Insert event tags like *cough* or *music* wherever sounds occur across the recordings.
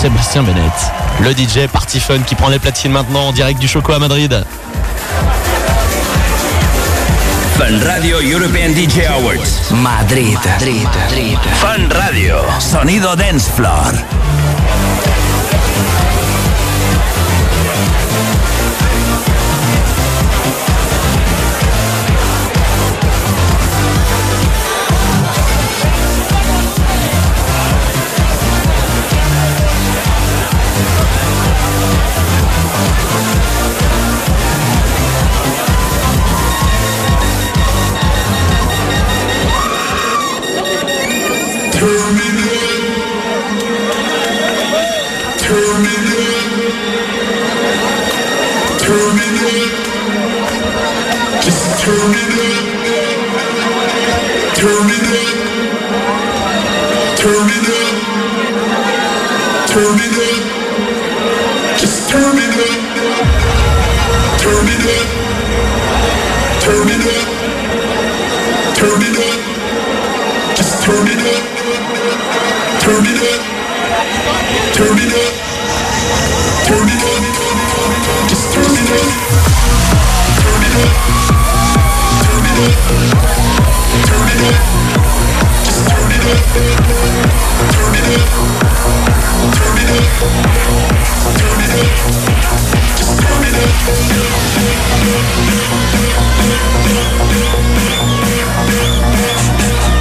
Sébastien Bennett, le DJ Party Fun qui prend les platines maintenant en direct du Choco à Madrid. Fun Radio European DJ Awards. Madrid. Madrid. Madrid. Fun Radio. Sonido Dance Floor. Turn it up. Turn it up. Turn it up. Just turn it up. Turn it up. Turn it up. Turn it up. Just turn it up. Turn it up. Turn it up. Turn it up. Just turn it up. Turn it up. Turn it up. Turn it up.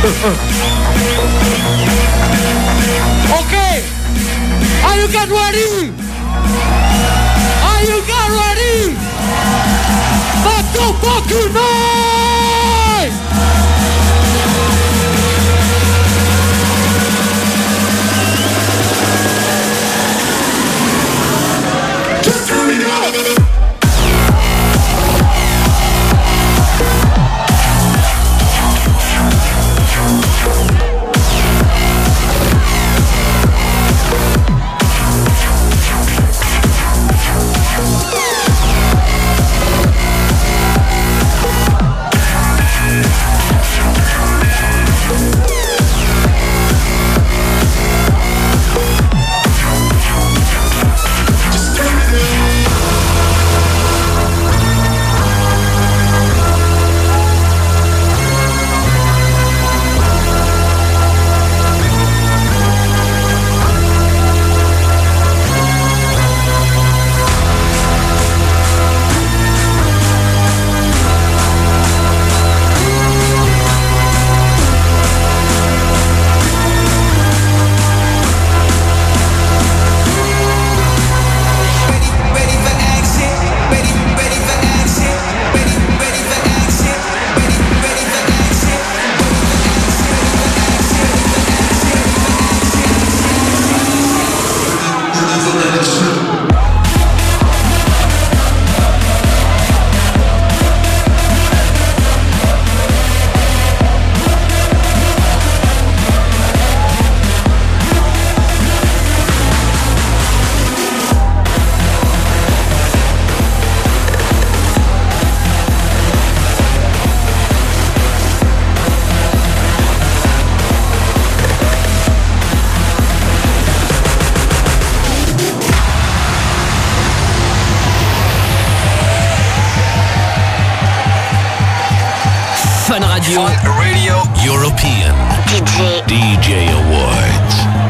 *laughs* okay. Are you get ready? Are you get ready? Let's go fucking night! Radio European DJ, DJ Awards.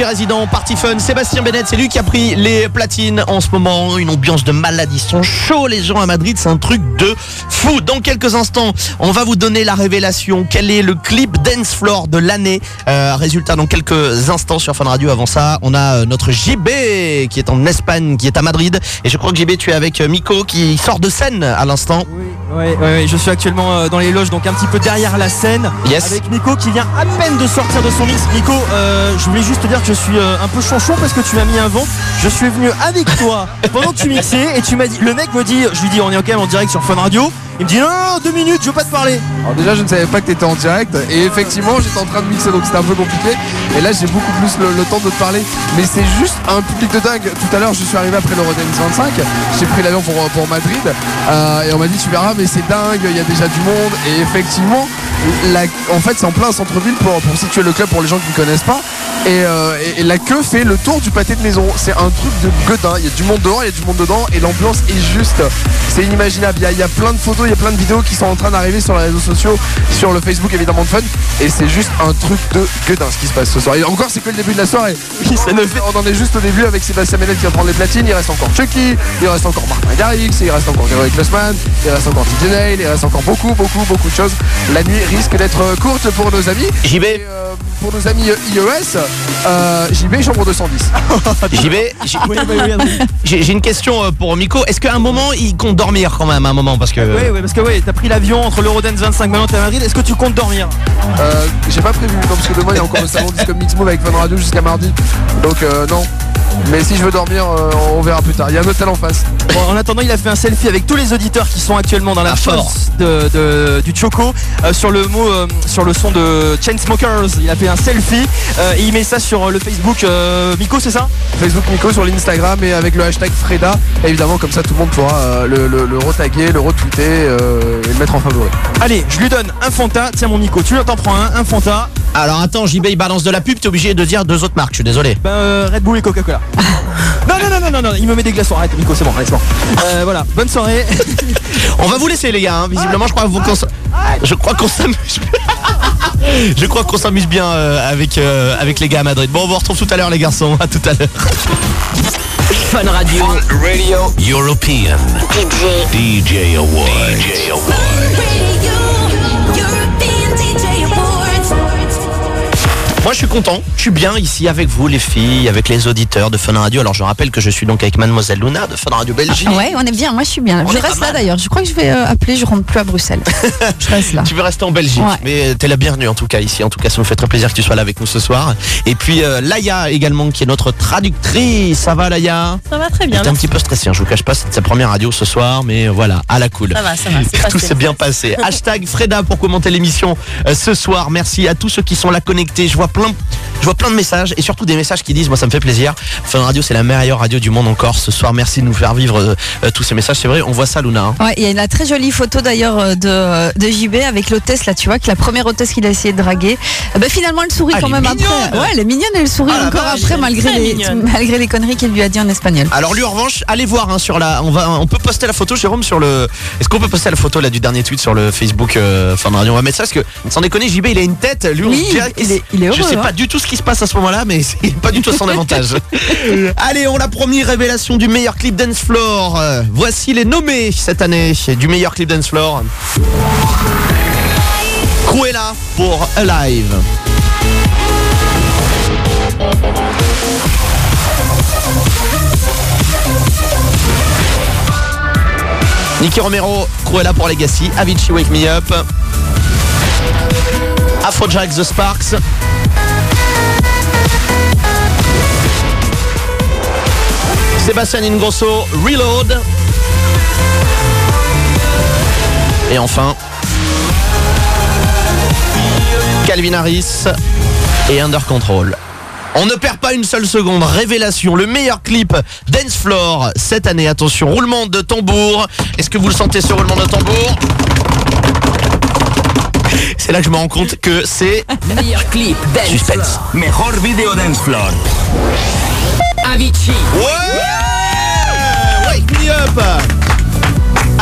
DJ résident Party Fun, Sébastien Bennett, c'est lui qui a pris les platines en ce moment. Une ambiance de malade, ils sont chauds les gens à Madrid, c'est un truc de fou. Dans quelques instants, on va vous donner la révélation. Quel est le clip Dance Floor de l'année? Euh, Résultat dans quelques instants sur Fun Radio. Avant ça, on a euh, notre JB qui est en Espagne, qui est à Madrid. Et je crois que JB, tu es avec euh, Miko qui sort de scène à l'instant. Oui, oui, oui, je suis actuellement dans les loges, donc un petit peu derrière la scène. Yes. Avec Miko qui vient à peine de sortir de son mix. Miko, euh, je voulais juste te dire que je suis euh, un peu chanchon parce que tu m'as mis un vent. Je suis venu avec toi pendant que tu mixais et tu m'as dit, le mec me dit, je lui dis, on est quand même en direct sur Fun Radio. Il me dit, non, non, deux minutes, je veux pas te parler. Alors déjà je ne savais pas que tu étais en direct et effectivement j'étais en train de mixer donc c'était un peu compliqué et là j'ai beaucoup plus le, le temps de te parler mais c'est juste un public de dingue tout à l'heure je suis arrivé après l'Eurodance 25 j'ai pris l'avion pour, pour Madrid euh, et on m'a dit tu verras mais c'est dingue il y a déjà du monde et effectivement la- en fait c'est en plein centre-ville pour, pour situer le club pour les gens qui ne connaissent pas. Et, euh, et- et la queue fait le tour du pâté de maison. C'est un truc de gueudin il y a du monde dehors il y a du monde dedans et l'ambiance est juste. C'est inimaginable. Il y, a, il y a plein de photos il y a plein de vidéos qui sont en train d'arriver sur les réseaux sociaux sur le Facebook évidemment de Fun. Et c'est juste un truc de gueudin ce qui se passe ce soir. Et encore c'est que le début de la soirée. Ça ne fait- on en est juste au début avec Sébastien Ménel qui va prendre les platines. Il reste encore Chucky il reste encore Martin Garrix il reste encore Grégory Klossman il reste encore TJ Nail il reste encore beaucoup beaucoup beaucoup de choses. La nuit risque d'être courte pour nos amis JB, et euh, pour nos amis iOS euh, JB chambre 210 JB, j- *laughs* Oui, oui, oui, oui. j'ai j'ai une question euh, pour Miko. Est-ce qu'à un moment, il compte dormir quand même à un moment parce que Oui, oui, parce que oui, t'as pris l'avion entre l'Eurodance 25 maintenant t'es à Madrid. Est-ce que tu comptes dormir? Euh, j'ai pas prévu, non, parce que demain il y a encore le salon Disco Mix Move avec Fun Radio jusqu'à mardi. Donc euh, non. Mais si je veux dormir, euh, on verra plus tard. Il y a un hôtel en face. Bon, en attendant, il a fait un selfie avec tous les auditeurs qui sont actuellement dans la Ah, fosse de, de- du Choco euh, sur le mot, euh, sur le son de Chainsmokers. Il a fait un selfie euh, et il met ça sur le Facebook. euh, Miko, c'est ça? Facebook Nico sur l'Instagram et avec le hashtag Freda. Évidemment, comme ça tout le monde pourra euh, le, le, le retaguer, le retweeter euh, et le mettre en favori. Allez, je lui donne un Fanta. Tiens, mon Miko, tu t'en prends un, un Fanta. Alors attends, JB il balance de la pub, t'es obligé de dire deux autres marques, je suis désolé. Ben, euh, Red Bull et Coca-Cola. *laughs* non, non, non, non, non, non, il me met des glaçons. Arrête, Miko, c'est bon, c'est bon. Euh, voilà, bonne soirée. *laughs* On va vous laisser les gars, hein. visiblement je crois vous je crois qu'on s'amuse. Je crois qu'on s'amuse bien euh, avec, euh, avec les gars à Madrid. Bon, on vous retrouve tout à l'heure les garçons, à tout à l'heure. Fun Radio. Radio European. DJ. DJ Award. DJ Award. Moi je suis content, je suis bien ici avec vous les filles, avec les auditeurs de Fun Radio. Alors je rappelle que je suis donc avec Mademoiselle Luna de Fun Radio Belgique. Ouais, on est bien. Moi, je suis bien. On je reste là d'ailleurs. Je crois que je vais euh, appeler. Je rentre plus à Bruxelles. *laughs* je reste là. Tu veux rester en Belgique, Ouais. mais t'es la bienvenue en tout cas ici. En tout cas, ça nous fait très plaisir que tu sois là avec nous ce soir. Et puis euh, Laïa également, qui est notre traductrice. Ça va Laïa? Ça va très bien. T'es un petit peu stressé, hein, je vous cache pas, c'est sa première radio ce soir, mais euh, voilà, à la cool. Ça va, ça va, *laughs* Tout s'est bien passé. *laughs* Hashtag Freda pour commenter l'émission euh, ce soir. Merci à tous ceux qui sont là connectés. Je vois plein, je vois plein de messages et surtout des messages qui disent, moi ça me fait plaisir. Fun Radio, c'est la meilleure radio du monde encore ce soir. Merci de nous faire vivre euh, euh, tous ces messages. C'est vrai, on voit ça, Luna. hein. Ouais, il y a une très jolie photo d'ailleurs euh, de, de JB avec l'hôtesse là, tu vois, que la première hôtesse qu'il a essayé de draguer. Euh, ben, finalement, elle sourit Ah, quand elle même après. Ouais, elle est mignonne, elle sourit Ah, encore après malgré les, mignonne. malgré les conneries qu'il lui a dit en espagnol. Alors lui en revanche, allez voir hein, sur la, on va, on peut poster la photo, Jérôme, sur le. Est-ce qu'on peut poster la photo là du dernier tweet sur le Facebook euh, Fun Radio? On va mettre ça parce que sans déconner, JB il a une tête, lui on Oui, il est- il est Je sais pas du tout ce qui se passe à ce moment-là, mais *laughs* c'est pas du tout à son avantage. *laughs* Allez, on l'a promis, révélation du meilleur clip dance floor. Euh, voici les nommés cette année du meilleur clip dance floor. Cruella pour Alive. Nicky Romero, Cruella pour Legacy, Avicii Wake Me Up, Afrojack The Sparks, Sébastien Ingrosso, Reload, et enfin Calvin Harris et Under Control. On ne perd pas une seule seconde. Révélation, le meilleur clip Dance Floor cette année. Attention, roulement de tambour. Est-ce que vous le sentez ce roulement de tambour? C'est là que je me rends compte que c'est Meilleur clip dance Suspense. floor. Mejor video dance floor. Avicii. Ouais Wake me up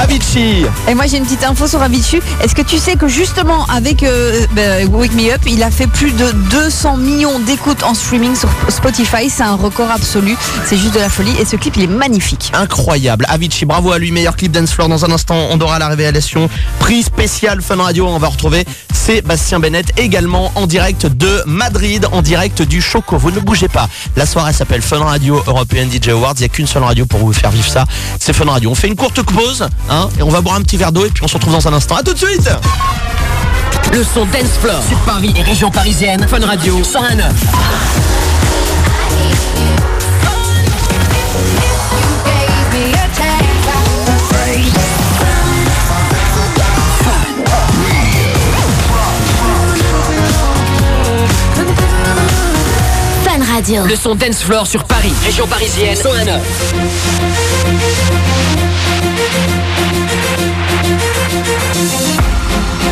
Avicii. Et moi j'ai une petite info sur Avicii. Est-ce que tu sais que justement avec euh, bah, Wake Me Up, il a fait plus de 200 millions d'écoutes en streaming sur Spotify. C'est un record absolu. C'est juste de la folie. Et ce clip il est magnifique. Incroyable. Avicii, bravo à lui, meilleur clip dance floor. Dans un instant, on aura la révélation. Prix spécial Fun Radio. On va retrouver Sébastien Bennett également en direct de Madrid, en direct du Choco. Vous ne bougez pas. La soirée s'appelle Fun Radio European DJ Awards. Il n'y a qu'une seule radio pour vous faire vivre ça. C'est Fun Radio. On fait une courte pause, hein, et on va boire un petit verre d'eau et puis on se retrouve dans un instant. À tout de suite. Le son Dance Floor sur Paris et région parisienne. Fun Radio 101.9. Fun Radio. Le son Dance Floor sur Paris, région parisienne 101.9.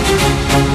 Les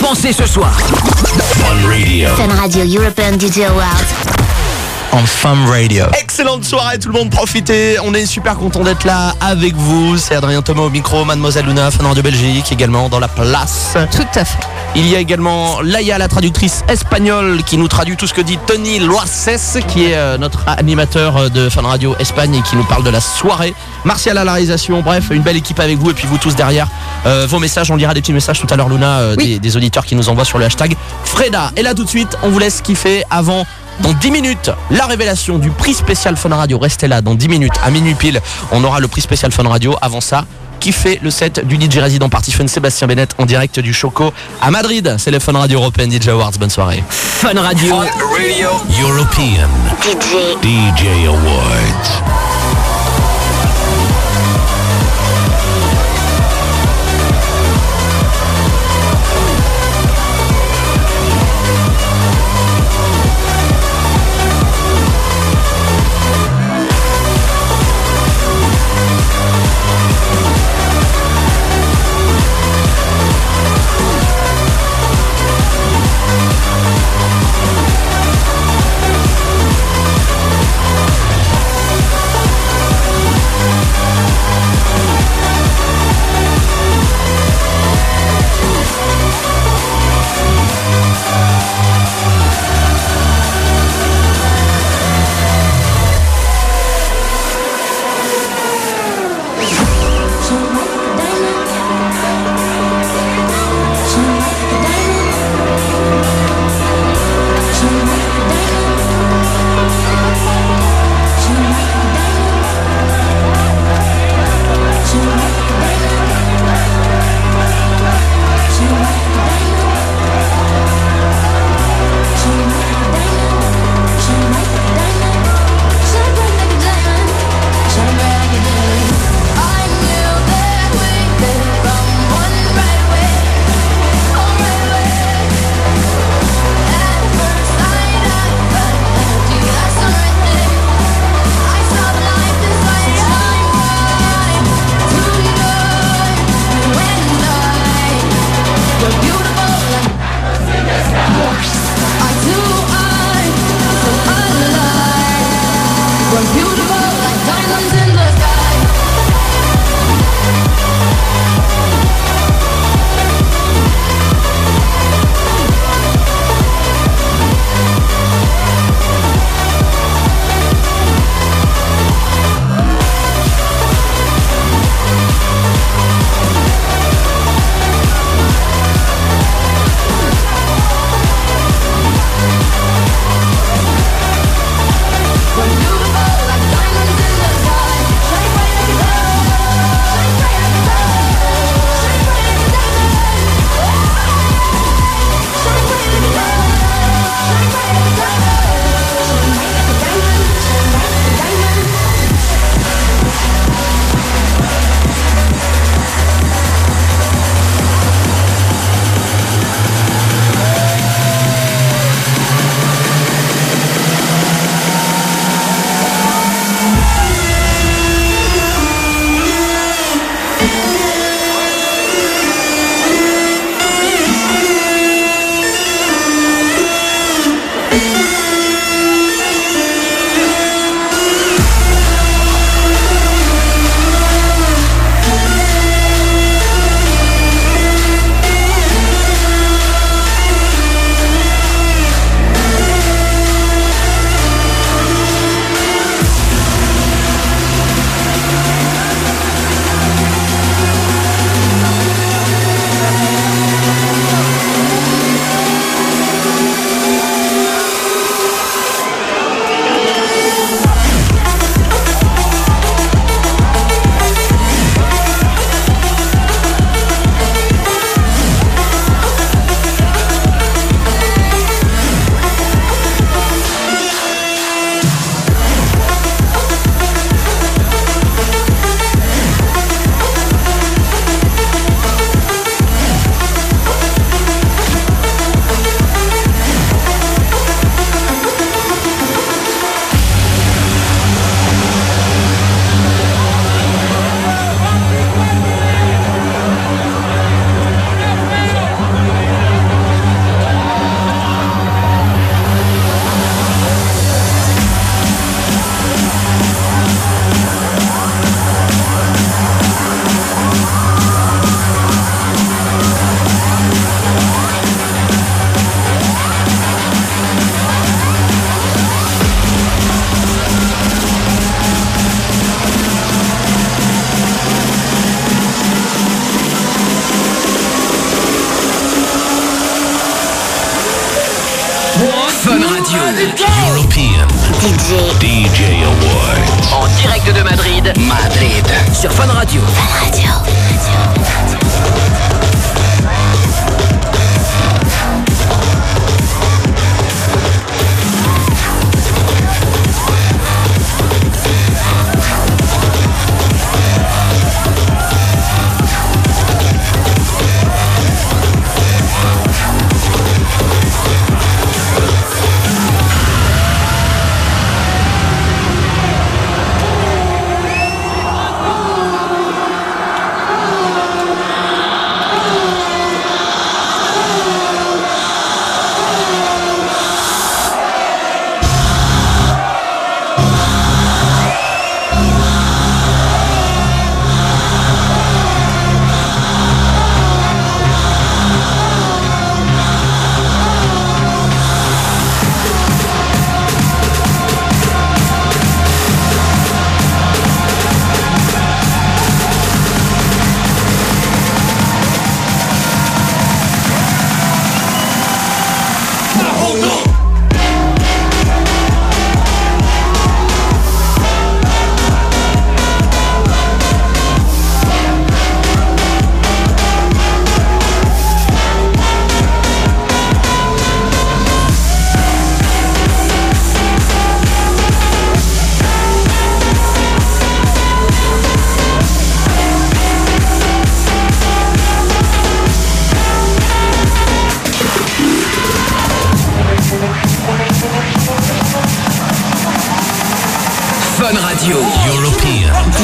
sont récompensés ce soir. Fun Radio European DJ Awards. en Femme Radio. Excellente soirée tout le monde, profitez. On est super content d'être là avec vous. C'est Adrien Thomas au micro, Mademoiselle Luna, Fun Radio Belgique également dans la place. Tout à fait. Il y a également Laïa, la traductrice espagnole, qui nous traduit tout ce que dit Tony Loises, qui est euh, notre animateur euh, de Fun Radio Espagne et qui nous parle de la soirée. Martial à la réalisation, bref, une belle équipe avec vous et puis vous tous derrière. Euh, vos messages, on lira des petits messages tout à l'heure, Luna, euh, Oui. des, des auditeurs qui nous envoient sur le hashtag Freda. Et là tout de suite, on vous laisse kiffer avant. Dans 10 minutes, la révélation du prix spécial Fun Radio. Restez là, dans 10 minutes, à minuit pile, on aura le prix spécial Fun Radio. Avant ça, kiffé le set du DJ résident Party Fun Sébastien Bennett en direct du Choco à Madrid. C'est le Fun Radio European DJ Awards. Bonne soirée. Fun Radio. European DJ. DJ Awards.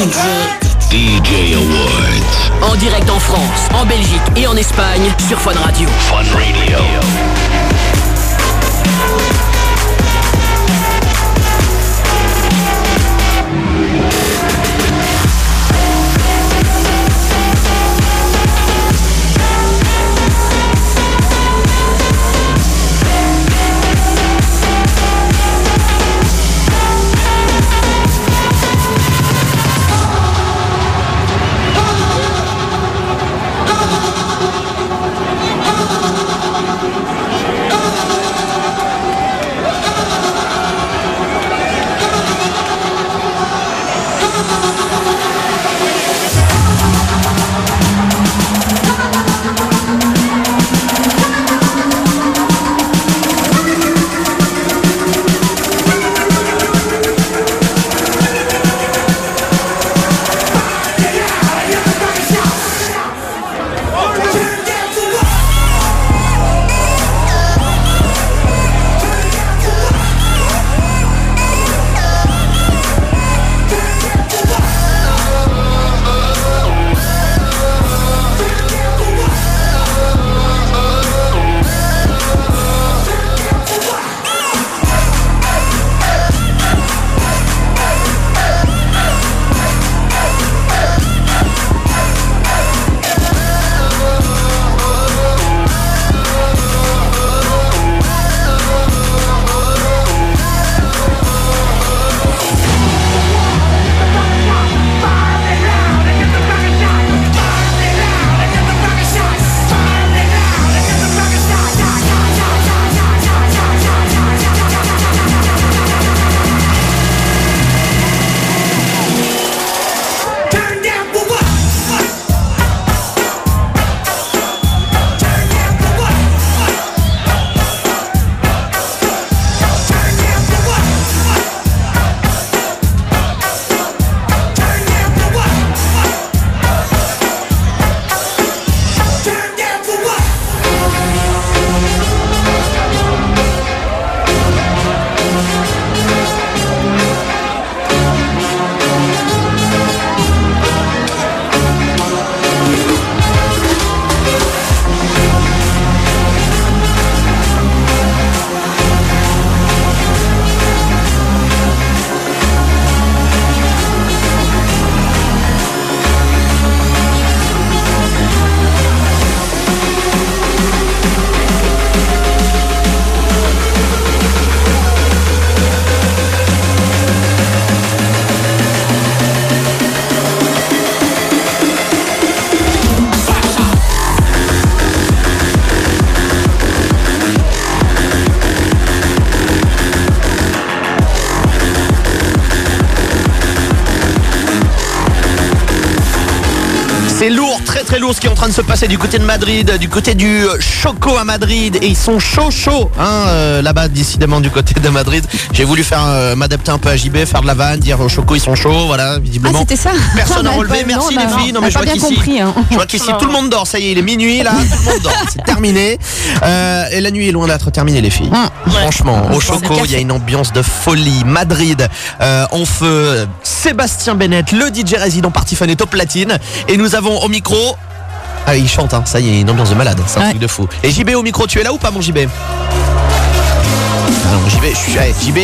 DJ. DJ Awards. En direct en France, en Belgique et en Espagne sur Fun Radio. Fun Radio. Train de se passer du côté de Madrid, du côté du euh, Choco à Madrid. Et ils sont chauds, chauds, hein, euh, là-bas, décidément, du côté de Madrid. J'ai voulu faire euh, m'adapter un peu à JB, faire de la vanne, dire au Choco, ils sont chauds, voilà, Ah, visiblement. c'était ça Personne *laughs* n'a relevé, merci non, les filles. Non, mais je vois qu'ici, hein. je vois qu'ici tout le monde dort. Ça y est, il est minuit là, tout le monde dort. C'est terminé. Euh, et la nuit est loin d'être terminée, les filles. Franchement, au Choco, il y a une ambiance de folie. Madrid, en feu. Sébastien Bennett, le DJ résident Party Fun est au platine. Et nous avons au micro. Ah, il chante, hein. ça y est, une ambiance de malade, c'est un Ouais. truc de fou. Et JB au micro, tu es là ou pas, mon JB non, JB, je suis, ouais, JB,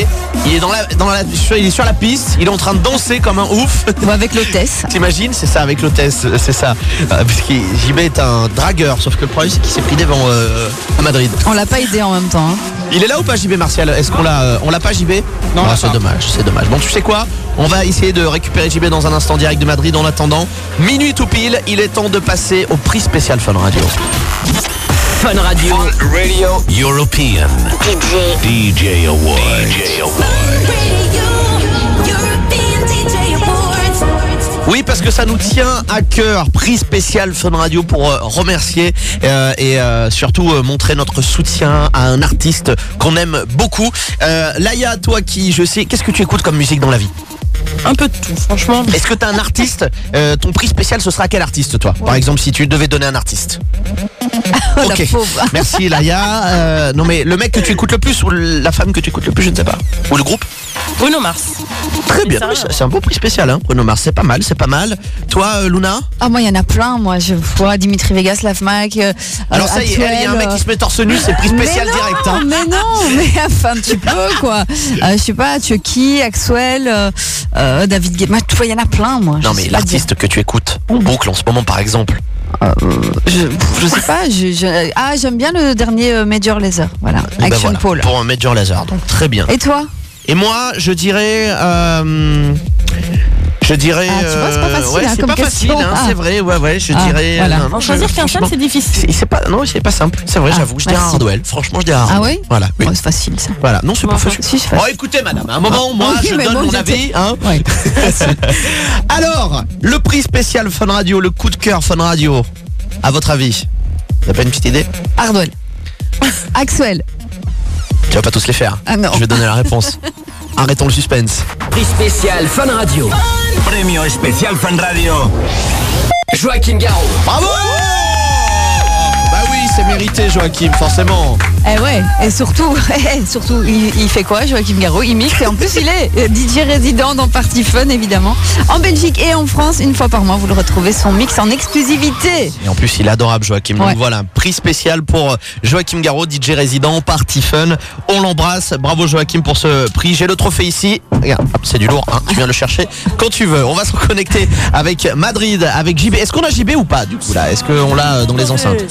il est dans la, dans la, il est sur la piste, il est en train de danser comme un ouf. Ou avec l'hôtesse. *laughs* T'imagines, c'est ça avec l'hôtesse, c'est ça. Euh, Parce que JB est un dragueur, sauf que le problème c'est qu'il s'est pris devant euh, à Madrid. On l'a pas aidé en même temps. hein. Il est là ou pas JB Martial? Est-ce qu'on l'a euh, on l'a pas JB Non, on Ah, c'est dommage, c'est dommage. Bon tu sais quoi? On va essayer de récupérer JB dans un instant direct de Madrid en attendant. Minuit tout pile, il est temps de passer au prix spécial Fun Radio. Fun Radio. Radio European DJ. DJ Award. DJ Award. Oui, parce que ça nous tient à cœur. Prix spécial Fun Radio pour euh, remercier euh, et euh, surtout montrer notre soutien à un artiste qu'on aime beaucoup. Laïa, toi qui, je sais, qu'est-ce que tu écoutes comme musique dans la vie? Un peu de tout, franchement. Est-ce que tu as un artiste Ton prix spécial, ce sera quel artiste, toi? Par exemple, si tu devais donner un artiste. *laughs* Oh, Ok. la. *laughs* Merci Laïa. Non mais le mec que tu écoutes le plus ou la femme que tu écoutes le plus, je ne sais pas. Ou le groupe Bruno Mars. Très bien. C'est un beau prix spécial, hein, Bruno Mars. C'est pas mal, c'est pas mal. Toi, euh, Luna? Ah, moi, il y en a plein. Moi, je vois Dimitri Vegas, Lafmac. euh, Alors ça y est, il y a un mec qui se met torse nu, c'est prix spécial mais non, direct. Hein. Mais non, mais *laughs* enfin, tu peux quoi. Euh, je sais pas, Chucky, Axwell, euh, David Guetta? Tu vois, il y en a plein, moi. Non mais l'artiste que tu écoutes en boucle en ce moment, par exemple. Je, je sais pas. Je, je- ah, j'aime bien le dernier Major Laser. Voilà. Eh ben Action voilà, Paul. Pour un Major Laser, donc très bien. Et toi? Et moi, je dirais. euh, je dirais. Ah, tu vois, c'est pas euh, facile, ouais, hein, c'est pas facile, hein, Ah. c'est vrai. Ouais, ouais, je Ah, dirais. voilà. non, non, je- Choisir qu'un seul, c'est difficile. c'est pas. Non, c'est pas simple. C'est vrai, Ah, j'avoue. Je dirais. Hardwell. Franchement, je dirais Hardwell. Ah oui Voilà. oui. Oh, C'est facile ça. Voilà. Non, c'est pas facile. si, Oh, écoutez, madame, à un moment, moi, Oui, je donne bon, mon avis. Hein. Ouais. *laughs* Alors, le prix spécial Fun Radio, le coup de cœur Fun Radio. À votre avis, vous avez pas une petite idée? Hardwell. *laughs* Axwell. Tu vas pas tous les faire. Ah non. Je vais donner la réponse. *laughs* Arrêtons le suspense. Prix spécial Fun Radio. Premio especial Fan Radio. Joachim Garraud. Bravo c'est mérité, Joachim, forcément. Eh ouais, et surtout, *laughs* eh, surtout, il, il fait quoi, Joachim Garraud? Il mixe et en plus il est euh, DJ résident dans Party Fun évidemment. En Belgique et en France, une fois par mois, vous le retrouvez son mix en exclusivité. Et en plus, il est adorable, Joachim. Ouais. Donc voilà, un prix spécial pour euh, Joachim Garraud, DJ résident, Party Fun. On l'embrasse. Bravo, Joachim, pour ce prix. J'ai le trophée ici. Regarde, c'est du lourd, hein. Tu viens le chercher quand tu veux. On va se reconnecter avec Madrid, avec JB. Est-ce qu'on a JB ou pas, du coup, là? Est-ce qu'on l'a euh, dans les enceintes?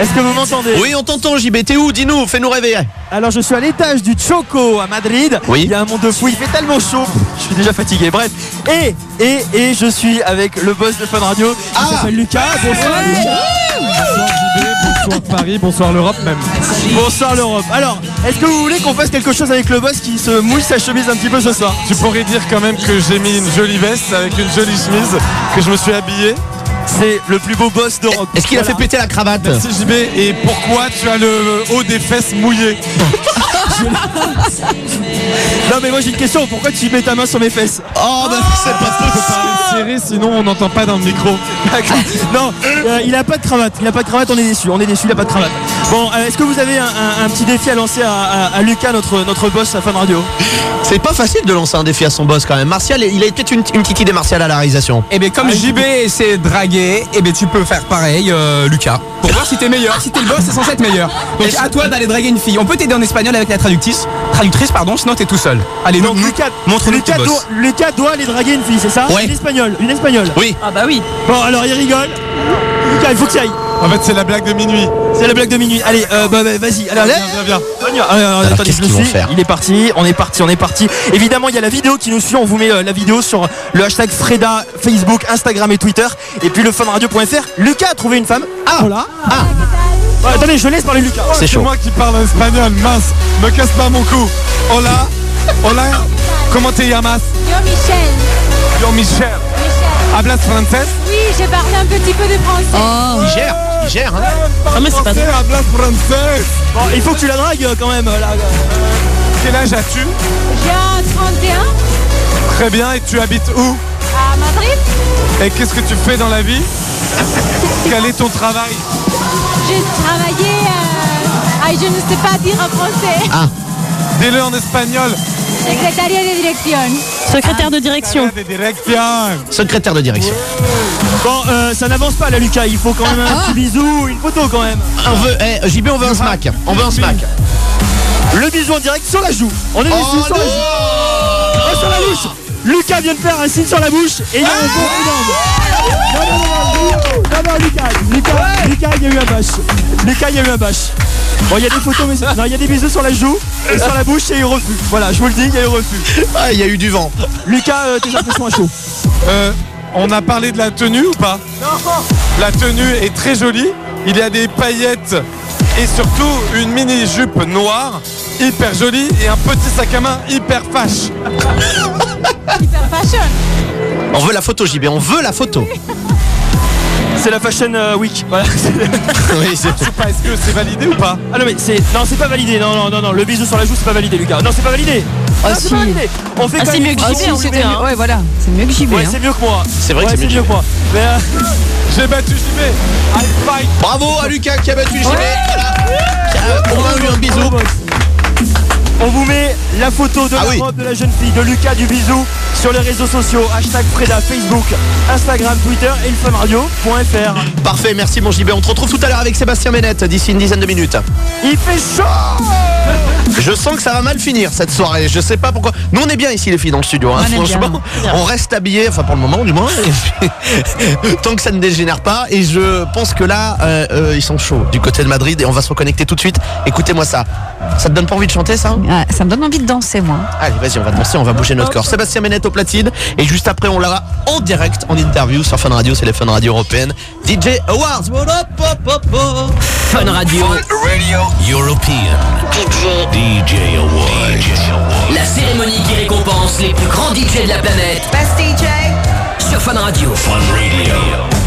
Est-ce que vous m'entendez Oui, on t'entend, JB. T'es où Dis-nous, fais-nous rêver. Alors je suis à l'étage du Choco à Madrid. Oui. Il y a un monde de fou, il fait tellement chaud. Je suis déjà fatigué. Bref. Et et et je suis avec le boss de Fun Radio qui Ah. s'appelle Lucas. Bonsoir Lucas. Bonsoir JB, bonsoir Paris, bonsoir l'Europe même. Bonsoir l'Europe. Alors, est-ce que vous voulez qu'on fasse quelque chose avec le boss qui se mouille sa chemise un petit peu ce soir? Tu pourrais dire quand même que j'ai mis une jolie veste avec une jolie chemise, que je me suis habillé. C'est le plus beau boss d'Europe. Est-ce qu'il a fait péter la cravate Merci JB, et pourquoi tu as le haut des fesses mouillé *laughs* Non mais moi j'ai une question. Pourquoi tu mets ta main sur mes fesses? Oh, bah c'est pas parler serré, sinon on n'entend pas dans le micro. D'accord. Non, euh, il a pas de cravate. Il a pas de cravate. On est déçu. On est déçu. Il a pas de cravate. Bon, euh, est-ce que vous avez un, un- un petit défi à lancer à, à- à Lucas, notre notre boss à Fun Radio? C'est pas facile de lancer un défi à son boss quand même. Martial, il a peut-être une, une petite idée Martial à la réalisation. Et bien comme JB essaie de draguer, et bien tu peux faire pareil, euh, Lucas, pour voir si t'es meilleur. Si t'es le boss, c'est censé être meilleur. Donc à toi d'aller draguer une fille. On peut t'aider en espagnol avec la traductrice, traductrice pardon, sinon t'es tout seul. Allez, Donc nous, Lucas, montre-nous Lucas, doit, Lucas doit aller draguer une fille, c'est ça Ouais. Une espagnole. Une espagnole. Oui. Ah bah oui. Bon, alors il rigole. Lucas, il faut que tu ailles. En fait, c'est la blague de minuit. C'est la blague de minuit. Allez, euh, bah, bah, vas-y. Alors, attendez, qu'est-ce je le qu'ils vont suis. faire Il est parti, on est parti, on est parti. Évidemment, il y a la vidéo qui nous suit. On vous met euh, la vidéo sur le hashtag Freda, Facebook, Instagram et Twitter. Et puis le funradio.fr. Lucas a trouvé une femme. Ah Voilà. Ah. Ouais, attendez, je laisse parler Lucas. C'est chaud. moi qui parle en espagnol, mince, me casse pas mon cou. Hola, hola, comment te llamas Yo, Michel. Yo Michel. Hablas français Oui, j'ai parlé un petit peu de français. Oh. Il gère, il gère. Hein. Ah, mais c'est pas. Hablas français Bon, il faut que tu la dragues euh, quand même. là. Quel âge as-tu? J'ai un 31 Très bien, et tu habites où? À Madrid. Et qu'est-ce que tu fais dans la vie? Quel est ton travail? J'ai travaillé. euh, ah, je ne sais pas dire en français. Ah, Dis-le en espagnol. De direction. Secrétaire de direction. Secrétaire de direction. Bon, euh, ça n'avance pas là, Lucas. Il faut quand même un petit bisou, une photo quand même. On veut, eh, JB, on veut un smack. On veut un smack. Le bisou en direct sur la joue. On est Oh ici sur la joue. Oh, sur la bouche. Lucas vient de faire un signe sur la bouche et il y a un bon énorme. Non, non, non, non, non, non, Lucas, Lucas, Lucas, il y a eu un bâche. Lucas, il y a eu un bâche. Bon, il y a des photos, mais non, il y a des bisous sur la joue et sur la bouche, il y a eu refus. Voilà, je vous le dis, il y a eu refus. Ah, il y a eu du vent. Lucas, euh, tes impressions à chaud. Euh, on a parlé de la tenue ou pas? La tenue est très jolie. Il y a des paillettes et surtout une mini-jupe noire hyper jolie et un petit sac à main hyper fâche. Hyper fashion. On veut la photo, JB, on veut la photo. *laughs* C'est la Fashion euh, Week. *laughs* Voilà. Oui, c'est- Je sais pas, est-ce que c'est validé ou pas Ah non mais c'est non c'est pas validé non non non non le bisou sur la joue c'est pas validé Lucas non c'est pas validé Ah, Non, c'est si. pas validé on fait Ah, quand c'est même- mieux que Ah, JB, si, hein, c'est c'était. Ouais, voilà, c'est mieux que j'y vais. ouais hein. c'est mieux que moi C'est vrai que Ouais, c'est mieux que mieux que moi mais euh, *laughs* J'ai battu JB. I fight. Bravo à Lucas qui a battu JB. Voilà. Qui a- On a eu un bisou. On vous met la photo de Ah la oui. robe de la jeune fille de Lucas du bisou sur les réseaux sociaux hashtag Freda Facebook Instagram Twitter et ilfunradio.fr Parfait, merci mon JB. On te retrouve tout à l'heure avec Sébastien Bennett d'ici une dizaine de minutes. il fait chaud *laughs* Je sens que ça va mal finir cette soirée. Je sais pas pourquoi. Nous on est bien ici les filles dans le studio. hein. On est bien. Franchement, on reste habillés, enfin pour le moment du moins. *laughs* Tant que ça ne dégénère pas. Et je pense que là, euh, euh, ils sont chauds du côté de Madrid et on va se reconnecter tout de suite. Écoutez-moi ça. Ça te donne pas envie de chanter ça? Ah, ça me donne envie de danser, moi. Allez, vas-y, on va danser, on va bouger notre corps. Sébastien Bennett au platine. Et juste après, on l'aura en direct, en interview sur Fun Radio. C'est les Fun Radio européennes. DJ Awards. Fun Radio. European DJ DJ Awards. La cérémonie qui récompense les plus grands DJ de la planète. Best DJ sur Fun Radio. Fun Radio.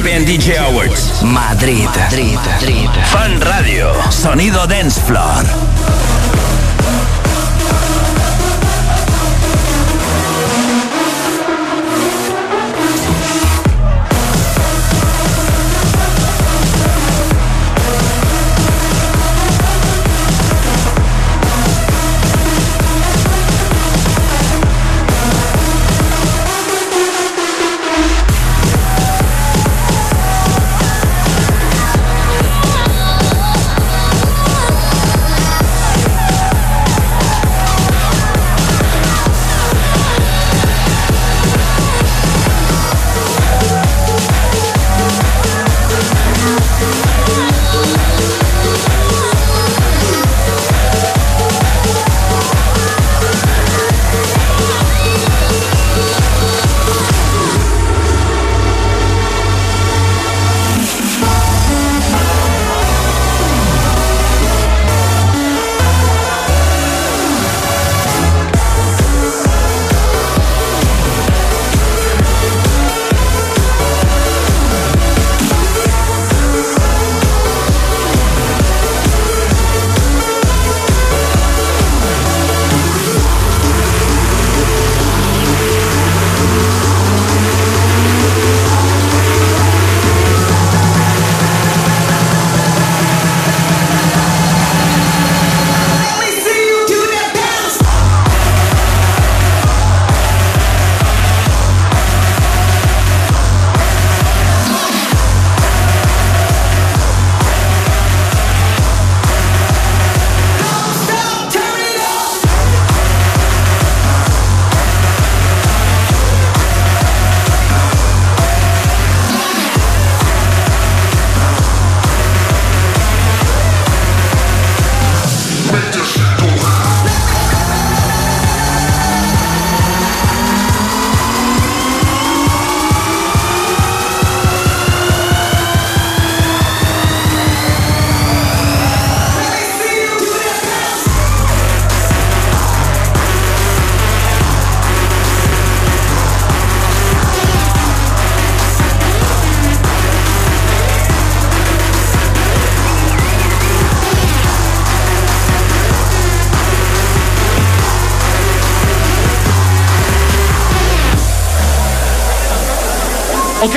European DJ Awards. Madrid. Madrid. Madrid. Fan Radio. Sonido Dance Floor.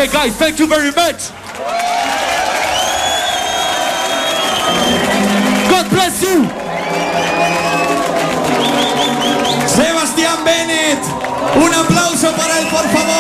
Okay, guys, thank you very much. God bless you. Sebastián Bennett, un aplauso para él, por favor.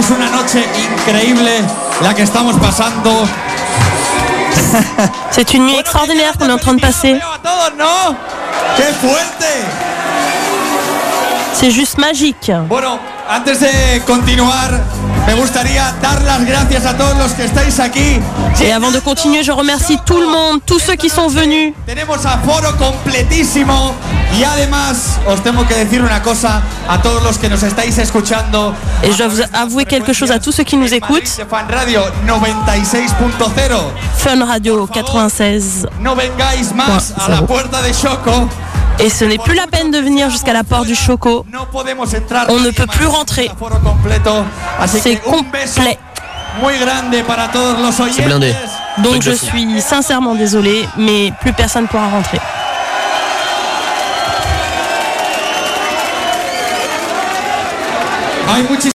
Es una noche increíble la que estamos pasando. *laughs* C'est une nuit extraordinaire qu'on est en train de passer. C'est juste magique. Bueno, antes de continuar, me gustaría dar las gracias a todos los que estáis aquí. Et avant de continuer, je remercie tout le monde, tous ceux qui sont venus. Tenemos aforo completísimo y además os tengo que decir una cosa a todos los que nos estáis escuchando. Et je dois vous avouer quelque chose à tous ceux qui nous écoutent. Fan Radio 96.0. Fun Radio 96. No vengáis más a la puerta de Choco. Et ce n'est plus la peine de venir jusqu'à la porte du Choco. On ne peut plus rentrer. C'est complet. C'est blindé. Donc je suis sincèrement désolé, mais plus personne pourra rentrer.